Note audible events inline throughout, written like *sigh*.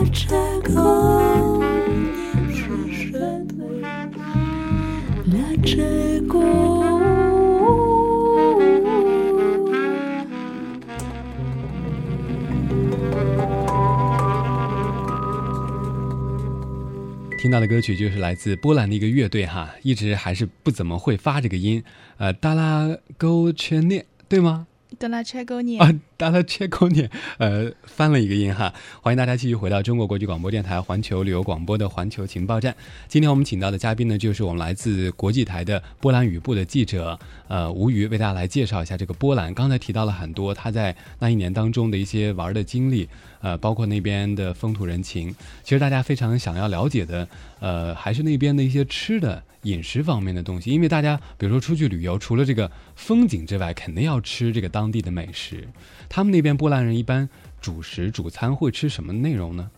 Dlaczego nie przyszedłeś? Dlaczego? 听到的歌曲就是来自波兰的一个乐队哈，一直还是不怎么会发这个音，呃，达拉勾圈涅，对吗？德拉切沟涅啊，达拉切口点，呃，翻了一个音哈。欢迎大家继续回到中国国际广播电台环球旅游广播的环球情报站。今天我们请到的嘉宾呢，就是我们来自国际台的波兰语部的记者，呃，吴瑜为大家来介绍一下这个波兰。刚才提到了很多他在那一年当中的一些玩的经历。呃，包括那边的风土人情，其实大家非常想要了解的，呃，还是那边的一些吃的饮食方面的东西。因为大家比如说出去旅游，除了这个风景之外，肯定要吃这个当地的美食。他们那边波兰人一般主食主餐会吃什么内容呢？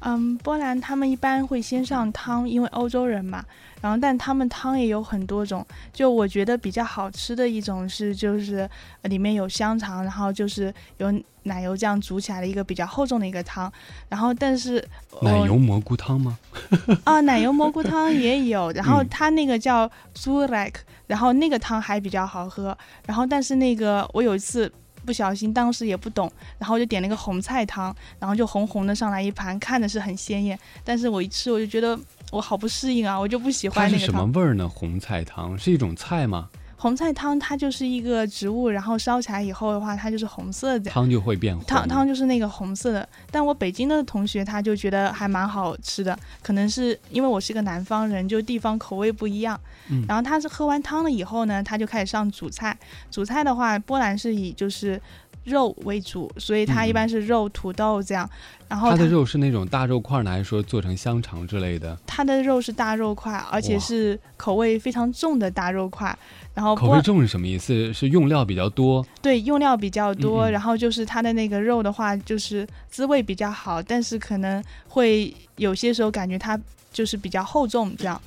嗯，波兰他们一般会先上汤，因为欧洲人嘛。然后，但他们汤也有很多种。就我觉得比较好吃的一种是，就是里面有香肠，然后就是有奶油这样煮起来的一个比较厚重的一个汤。然后，但是奶油蘑菇汤吗？*laughs* 啊，奶油蘑菇汤也有。然后它那个叫 Zulek，然后那个汤还比较好喝。然后，但是那个我有一次。不小心，当时也不懂，然后就点了一个红菜汤，然后就红红的上来一盘，看着是很鲜艳，但是我一吃我就觉得我好不适应啊，我就不喜欢那个汤。是什么味儿呢？红菜汤是一种菜吗？红菜汤它就是一个植物，然后烧起来以后的话，它就是红色的，汤就会变红。汤汤就是那个红色的。但我北京的同学他就觉得还蛮好吃的，可能是因为我是个南方人，就地方口味不一样。嗯。然后他是喝完汤了以后呢，他就开始上主菜。主菜的话，波兰是以就是。肉为主，所以它一般是肉、土豆这样。然后它的肉是那种大肉块呢，还是说做成香肠之类的？它的肉是大肉块，而且是口味非常重的大肉块。然后口味重是什么意思？是用料比较多？对，用料比较多。然后就是它的那个肉的话，就是滋味比较好，但是可能会有些时候感觉它就是比较厚重这样。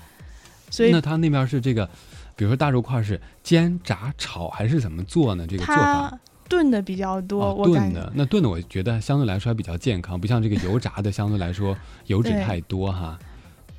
所以那它那边是这个，比如说大肉块是煎、炸、炒还是怎么做呢？这个做法？炖的比较多，我炖的那炖的，我觉得相对来说还比较健康，不像这个油炸的，相对来说 *laughs* 油脂太多哈。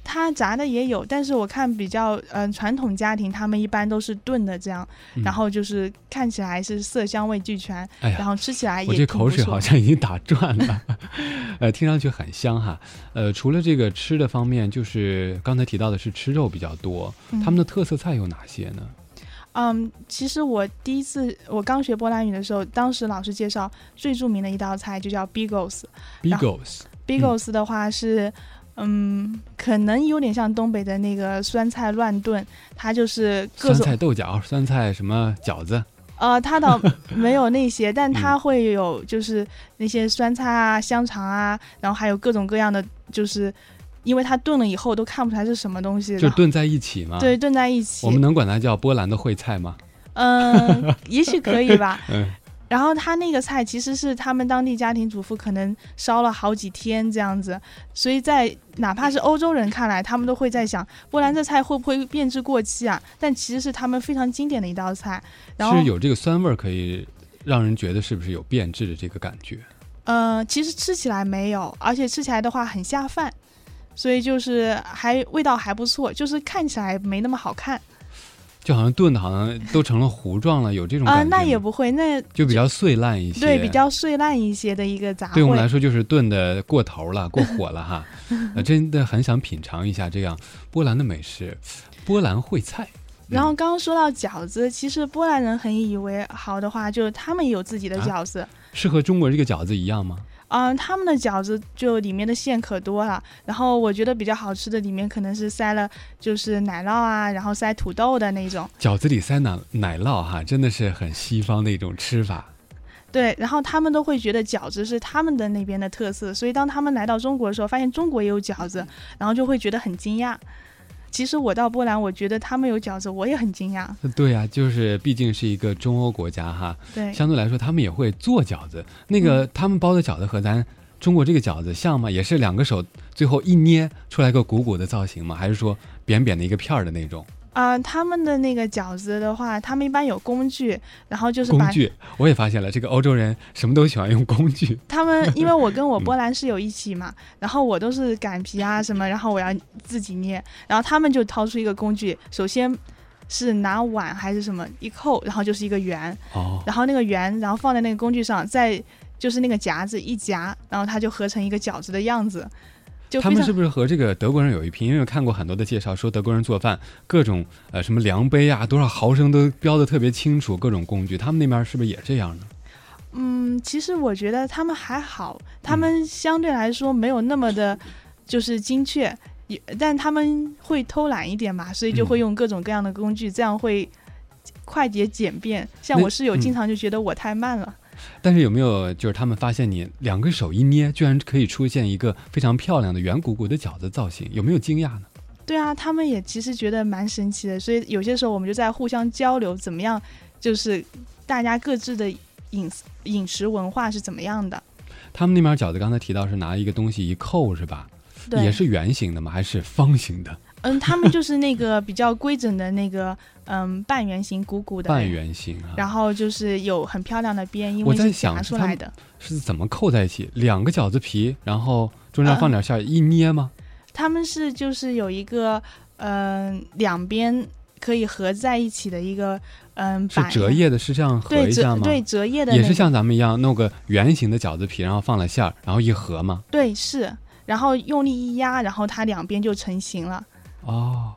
它炸的也有，但是我看比较嗯传统家庭，他们一般都是炖的这样，然后就是看起来是色香味俱全，然后吃起来也我这口水好像已经打转了，*laughs* 呃，听上去很香哈。呃，除了这个吃的方面，就是刚才提到的是吃肉比较多，他们的特色菜有哪些呢？嗯，其实我第一次我刚学波兰语的时候，当时老师介绍最著名的一道菜就叫 bigos。bigos，bigos 的话是，嗯，可能有点像东北的那个酸菜乱炖，它就是酸菜豆角、酸菜什么饺子。呃，它倒 *laughs* 没有那些，但它会有就是那些酸菜啊、香肠啊，然后还有各种各样的就是。因为它炖了以后都看不出来是什么东西，就炖在一起嘛？对，炖在一起。我们能管它叫波兰的烩菜吗？嗯，*laughs* 也许可以吧。*laughs* 嗯。然后它那个菜其实是他们当地家庭主妇可能烧了好几天这样子，所以在哪怕是欧洲人看来，他们都会在想波兰这菜会不会变质过期啊？但其实是他们非常经典的一道菜。然后是有这个酸味儿，可以让人觉得是不是有变质的这个感觉？呃，其实吃起来没有，而且吃起来的话很下饭。所以就是还味道还不错，就是看起来没那么好看，就好像炖的好像都成了糊状了，有这种啊？那也不会，那就比较碎烂一些，对，比较碎烂一些的一个杂。对我们来说就是炖的过头了，过火了哈。*laughs* 呃，真的很想品尝一下这样波兰的美食，波兰烩菜。然后刚刚说到饺子，其实波兰人很以为好的话，就是他们有自己的饺子，是和中国这个饺子一样吗？嗯，他们的饺子就里面的馅可多了，然后我觉得比较好吃的里面可能是塞了就是奶酪啊，然后塞土豆的那种。饺子里塞奶奶酪哈，真的是很西方的一种吃法。对，然后他们都会觉得饺子是他们的那边的特色，所以当他们来到中国的时候，发现中国也有饺子，然后就会觉得很惊讶。其实我到波兰，我觉得他们有饺子，我也很惊讶。对呀，就是毕竟是一个中欧国家哈，对，相对来说他们也会做饺子。那个他们包的饺子和咱中国这个饺子像吗？也是两个手最后一捏出来个鼓鼓的造型吗？还是说扁扁的一个片儿的那种？啊、他们的那个饺子的话，他们一般有工具，然后就是把工具，我也发现了，这个欧洲人什么都喜欢用工具。他们，因为我跟我嗯波兰室友一起嘛，然后我都是擀皮啊什么，然后我要自己捏，然后他们就掏出一个工具，首先是拿碗还是什么一扣，然后就是一个圆，哦，然后那个圆，然后放在那个工具上，再就是那个夹子一夹，然后它就合成一个饺子的样子，就他们是不是和这个德国人有一拼？因为我看过很多的介绍，说德国人做饭各种呃什么量杯啊，多少毫升都标的特别清楚，各种工具，他们那边是不是也这样呢？嗯，其实我觉得他们还好，他们相对来说没有那么的，就是精确，也但他们会偷懒一点嘛，所以就会嗯用各种各样的工具，这样会快捷简便。像我室友嗯经常就觉得我太慢了。但是有没有就是他们发现你两个手一捏，居然可以出现一个非常漂亮的圆鼓鼓的饺子造型？有没有惊讶呢？对啊，他们也其实觉得蛮神奇的，所以有些时候我们就在互相交流，怎么样，就是大家各自的饮饮食文化是怎么样的。他们那边饺子刚才提到是拿一个东西一扣是吧？对，也是圆形的吗？还是方形的？嗯，他们就是那个比较规整的那个，*laughs* 嗯，半圆形鼓鼓的，半圆形啊？然后就是有很漂亮的边，因我在为是夹想出来的。是怎么扣在一起？两个饺子皮，然后中间放点馅儿，一捏吗？他们是就是有一个，嗯、两边可以合在一起的一个，嗯、板是折页的，是这样合对一下吗？折对折页的、那个，也是像咱们一样弄个圆形的饺子皮，然后放了馅儿，然后一合吗？对是，然后用力一压，然后它两边就成型了。哦，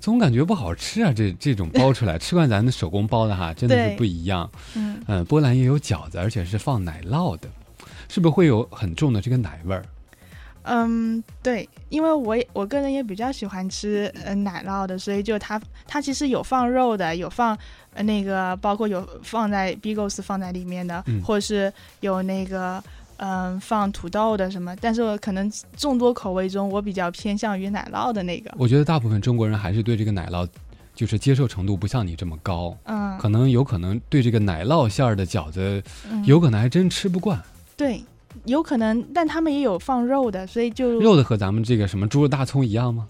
总感觉不好吃啊！这这种包出来，*laughs* 吃惯咱的手工包的哈，真的是不一样。嗯，嗯，波兰也有饺子，而且是放奶酪的，是不是会有很重的这个奶味儿？嗯，对，因为我也我个人也比较喜欢吃呃奶酪的，所以就它它其实有放肉的，有放呃那个包括有放在 bigos 放在里面的，嗯或者是有那个嗯、放土豆的什么，但是我可能众多口味中，我比较偏向于奶酪的那个，我觉得大部分中国人还是对这个奶酪，就是接受程度不像你这么高，嗯，可能有可能对这个奶酪馅儿的饺子，嗯有可能还真吃不惯。对。有可能，但他们也有放肉的，所以就肉的和咱们这个什么猪肉大葱一样吗？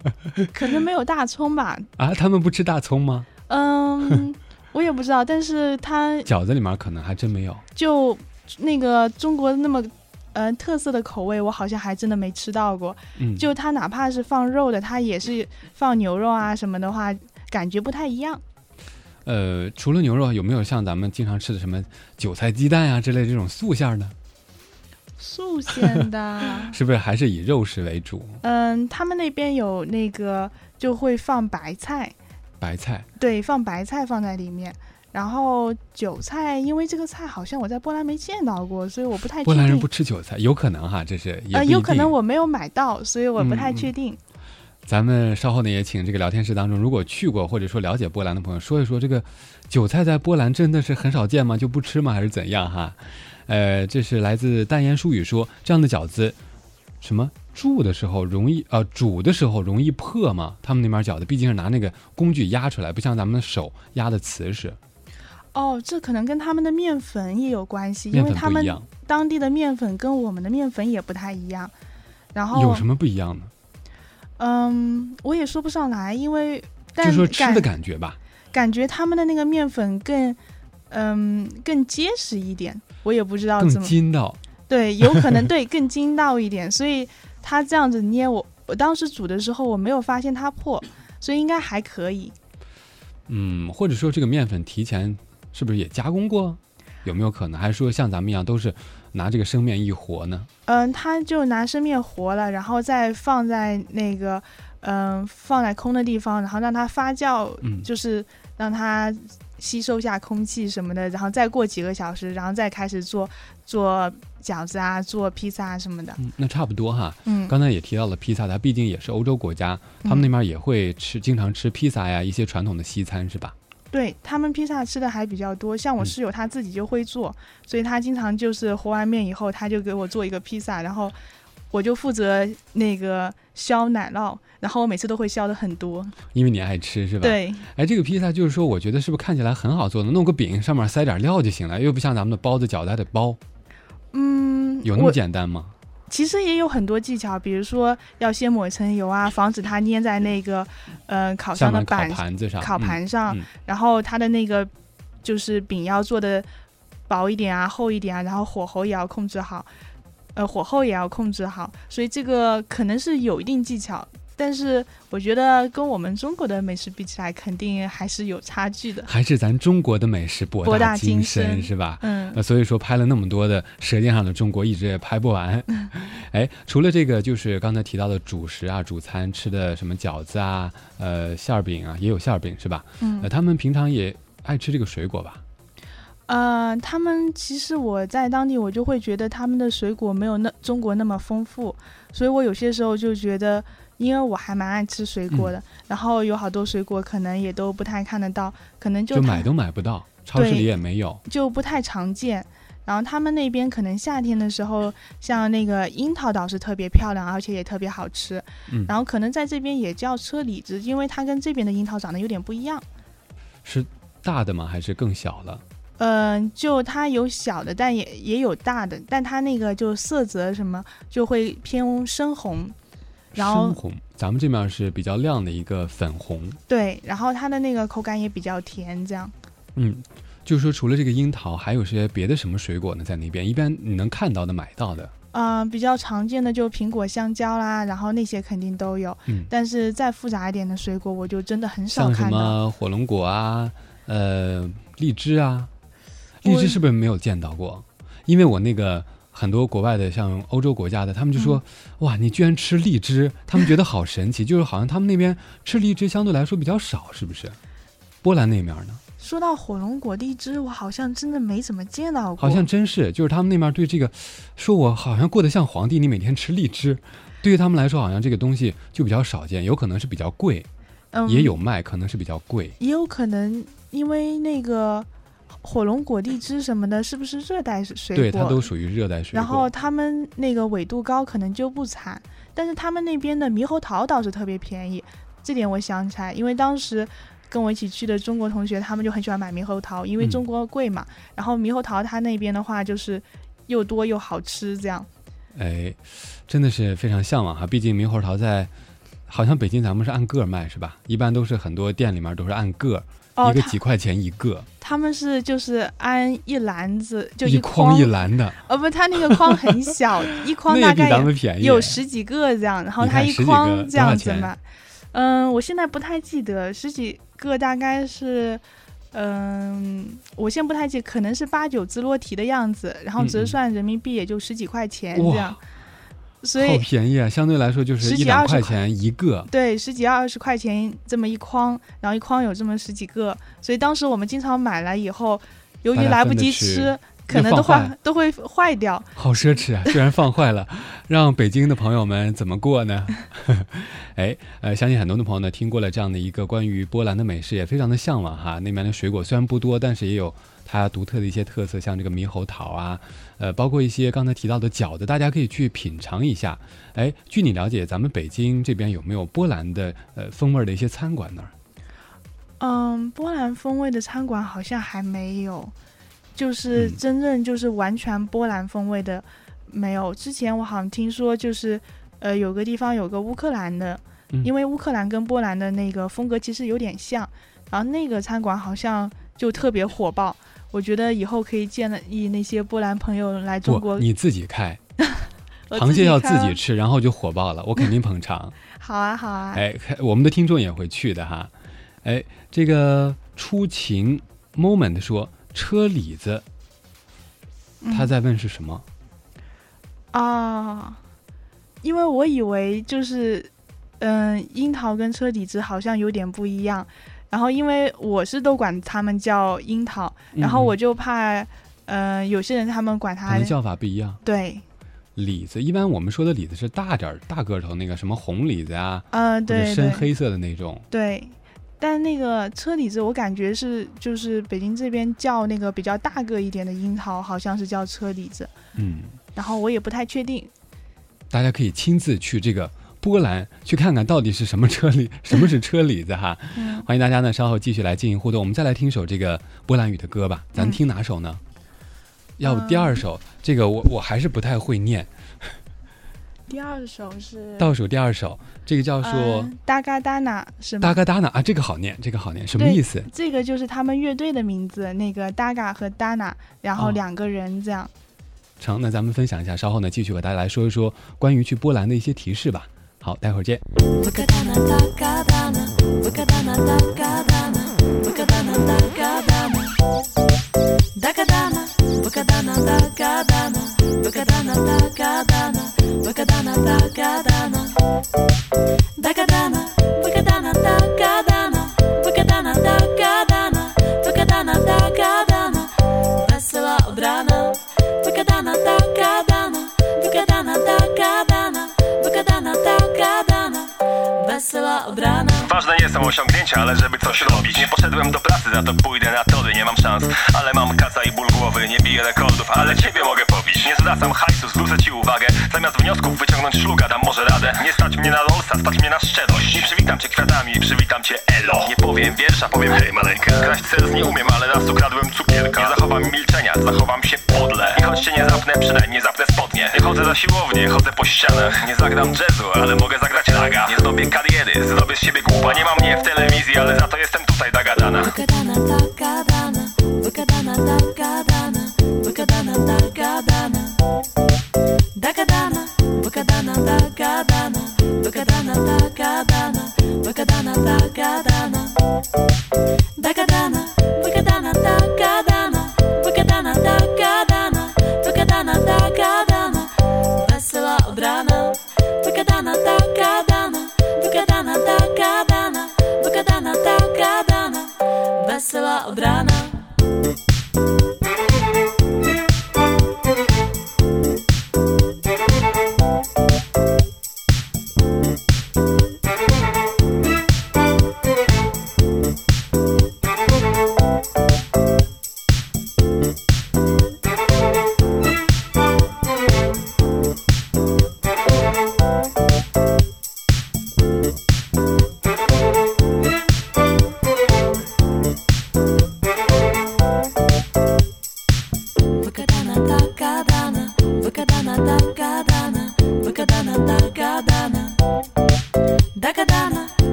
*laughs* 可能没有大葱吧。啊，他们不吃大葱吗？嗯，我也不知道，但是他饺子里面可能还真没有。就那个中国那么呃特色的口味，我好像还真的没吃到过。嗯，就它哪怕是放肉的，它也是放牛肉啊什么的话，感觉不太一样。呃，除了牛肉，有没有像咱们经常吃的什么韭菜鸡蛋啊之类这种素馅儿呢？素馅的，*laughs* 是不是还是以肉食为主？嗯，他们那边有那个就会放白菜，白菜对，放白菜放在里面。然后韭菜，因为这个菜好像我在波兰没见到过，所以我不太确定。波兰人不吃韭菜，有可能哈，这是也呃，有可能我没有买到，所以我不太嗯嗯确定。咱们稍后呢也请这个聊天室当中，如果去过或者说了解波兰的朋友，说一说这个韭菜在波兰真的是很少见吗？就不吃吗？还是怎样哈？呃，这是来自淡言疏语说这样的饺子，什么煮的时候容易呃煮的时候容易破吗？他们那边饺子毕竟是拿那个工具压出来，不像咱们的手压的瓷实，哦，这可能跟他们的面粉也有关系，因为他们当地的面粉跟我们的面粉也不太一样。然后有什么不一样呢？嗯，我也说不上来，因为但就说吃的感感觉吧。感觉他们的那个面粉更嗯更结实一点，我也不知道怎么筋道，*laughs* 对，有可能 *laughs* 对更筋道一点，所以他这样子捏我，我当时煮的时候我没有发现它破，所以应该还可以。嗯，或者说这个面粉提前是不是也加工过？有没有可能？还是说像咱们一样都是拿这个生面一和呢？嗯，他就拿生面和了，然后再放在那个嗯放在空的地方，然后让它发酵，嗯，就是让它吸收下空气什么的，然后再过几个小时，然后再开始做做饺子啊，做披萨啊什么的。嗯那差不多哈。嗯，刚才也提到了披萨，它毕竟也是欧洲国家，他们那边也会吃，经常吃披萨呀，一些传统的西餐是吧？对他们披萨吃的还比较多，像我嗯室友他自己就会做，所以他经常就是和完面以后，他就给我做一个披萨，然后我就负责那个削奶酪，然后我每次都会削的很多。因为你爱吃是吧？。对，哎，这个披萨就是说，我觉得是不是看起来很好做的？弄个饼上面塞点料就行了，又不像咱们的包子、饺子还得包，嗯，有那么简单吗？其实也有很多技巧，比如说要先抹一层油啊，防止它粘在那个呃烤箱的板盘子上，烤嗯盘上，嗯然后它的那个就是饼要做的薄一点啊、厚一点啊，然后火候也要控制好，呃，火候也要控制好，所以这个可能是有一定技巧。但是我觉得跟我们中国的美食比起来，肯定还是有差距的。还是咱中国的美食博博大精精深是吧？嗯，呃，所以说拍了那么多的《舌尖上的中国》，一直也拍不完。*laughs* 哎，除了这个，就是刚才提到的主食啊、主餐吃的什么饺子啊、呃馅儿饼啊，也有馅儿饼是吧？嗯呃，他们平常也爱吃这个水果吧？呃，他们其实我在当地，我就会觉得他们的水果没有那中国那么丰富，所以我有些时候就觉得，因为我还蛮爱吃水果的，嗯然后有好多水果可能也都不太看得到，可能就就买都买不到，超市里也没有。就不太常见。然后他们那边可能夏天的时候，像那个樱桃倒是特别漂亮，而且也特别好吃。嗯然后可能在这边也叫车厘子，因为它跟这边的樱桃长得有点不一样。是大的吗？还是更小了？嗯、就它有小的，但也也有大的，但它那个就色泽什么就会偏深红，然后深红，咱们这面是比较亮的一个粉红。对，然后它的那个口感也比较甜，这样。嗯，就是说除了这个樱桃，还有些别的什么水果呢？在那边一般你能看到的、买到的。嗯、比较常见的就苹果、香蕉啦，然后那些肯定都有。嗯但是再复杂一点的水果，我就真的很少像什看到。么火龙果啊，呃，荔枝啊，荔枝是不是没有见到过？因为我那个很多国外的，像欧洲国家的，他们就说，嗯哇，你居然吃荔枝，他们觉得好神奇，就是好像他们那边吃荔枝相对来说比较少，是不是？波兰那面呢，说到火龙果、荔枝，我好像真的没怎么见到过。好像真是，就是他们那面对这个，说我好像过得像皇帝，你每天吃荔枝。对于他们来说，好像这个东西就比较少见，有可能是比较贵，嗯也有卖，可能是比较贵。也有可能因为那个火龙果、荔枝什么的，是不是热带水果？对，它都属于热带水果。然后他们那个纬度高，可能就不产。但是他们那边的猕猴桃倒是特别便宜，这点我想起来，因为当时跟我一起去的中国同学，他们就很喜欢买猕猴桃，因为嗯中国贵嘛。然后猕猴桃它那边的话就是又多又好吃，这样。哎，真的是非常向往哈。毕竟猕猴桃在，好像北京咱们是按个儿卖是吧？一般都是很多店里面都是按个一个几块钱一个，他们是就是安一篮子，就一筐筐一篮的，哦不，他那个筐很小，*laughs* 一筐大概有十几个这样，然后他一筐这样子嘛。嗯，我现在不太记得十几个大概是，嗯，我现在不太记，可能是八九只落提的样子，然后折算人民币也就十几块钱这样所以好便宜啊！相对来说就是十几一两二十块块钱一个。对十几二十块钱这么一筐，然后一筐有这么十几个，所以当时我们经常买来以后，由于来不及吃吃，可能都坏都会坏掉。好奢侈啊！居然放坏了，让北京的朋友们怎么过呢？*laughs* 哎，呃，相信很多的朋友呢听过了这样的一个关于波兰的美食，也非常的向往哈。那边的水果虽然不多，但是也有它独特的一些特色，像这个猕猴桃啊，呃，包括一些刚才提到的饺子，大家可以去品尝一下。哎，据你了解，咱们北京这边有没有波兰的呃风味的一些餐馆呢？嗯，波兰风味的餐馆好像还没有，就是嗯真正就是完全波兰风味的没有。之前我好像听说，就是呃有个地方有个乌克兰的，嗯因为乌克兰跟波兰的那个风格其实有点像，然后那个餐馆好像就特别火爆。我觉得以后可以建议那些波兰朋友来中，国，你自己开，*laughs* 螃蟹要自己吃，然后就火爆了，我肯定捧场。*laughs* 好啊好啊，哎，我们的听众也会去的哈。哎，这个出勤 moment 说车厘子，嗯他在问是什么？啊，因为我以为就是，嗯、樱桃跟车厘子好像有点不一样，然后因为我是都管他们叫樱桃，然后我嗯就怕，嗯、有些人他们管它可能叫法不一样。对，李子一般我们说的李子是大点儿、大个头那个什么红李子啊，嗯、对深黑色的那种。对。但那个车厘子，我感觉是就是北京这边叫那个比较大个一点的樱桃，好像是叫车厘子，嗯，然后我也不太确定。大家可以亲自去这个波兰去看看到底是什么车厘，什么是车厘子哈。*laughs* 嗯，欢迎大家呢稍后继续来进行互动，我们再来听首这个波兰语的歌吧。咱嗯听哪首呢？要不第二首，这个我我还是不太会念。第二首是倒数第二首，这个叫做“哒嘎哒呐”，是吗？哒嘎哒呐啊，这个好念，这个好念，什么意思？这个就是他们乐队的名字，那个“哒嘎”和“哒呐”，然后两个人这样。成、那咱们分享一下，稍后呢继续和大家来说一说关于去波兰的一些提示吧。好，待会儿见。Bye. Są osiągnięcia, ale żeby coś robić. Nie poszedłem do pracy, za to pójdę na tory Nie mam szans, ale mam kaca i ból głowy Nie biję rekordów, ale ciebie mogę pobić. Nie zwracam hajsu, zwrócę ci uwagę. Zamiast wniosków wyciągnąć szluga, dam może radę. Nie stać mnie na Rollsa, stać mnie na szczerość. Nie przywitam cię kwiatami, przywitam cię elo. Nie powiem wiersza, powiem hej maleńka. Kraść serc nie umiem, ale raz ukradłem cukierka. Nie zachowam milczenia, zachowam się podle. I choć cię nie zapnę, przynajmniej zapnę spodnie. Nie chodzę za siłownię, chodzę po ścianach. Nie zagram jazzu, ale mogę zagrać raga. Nie zdobię kariery, zrobię z siebie głupa. Nie ma mnie w telewizji, ale za to jestem tutaj dagadana Wykadana takadana, wykadana takadana,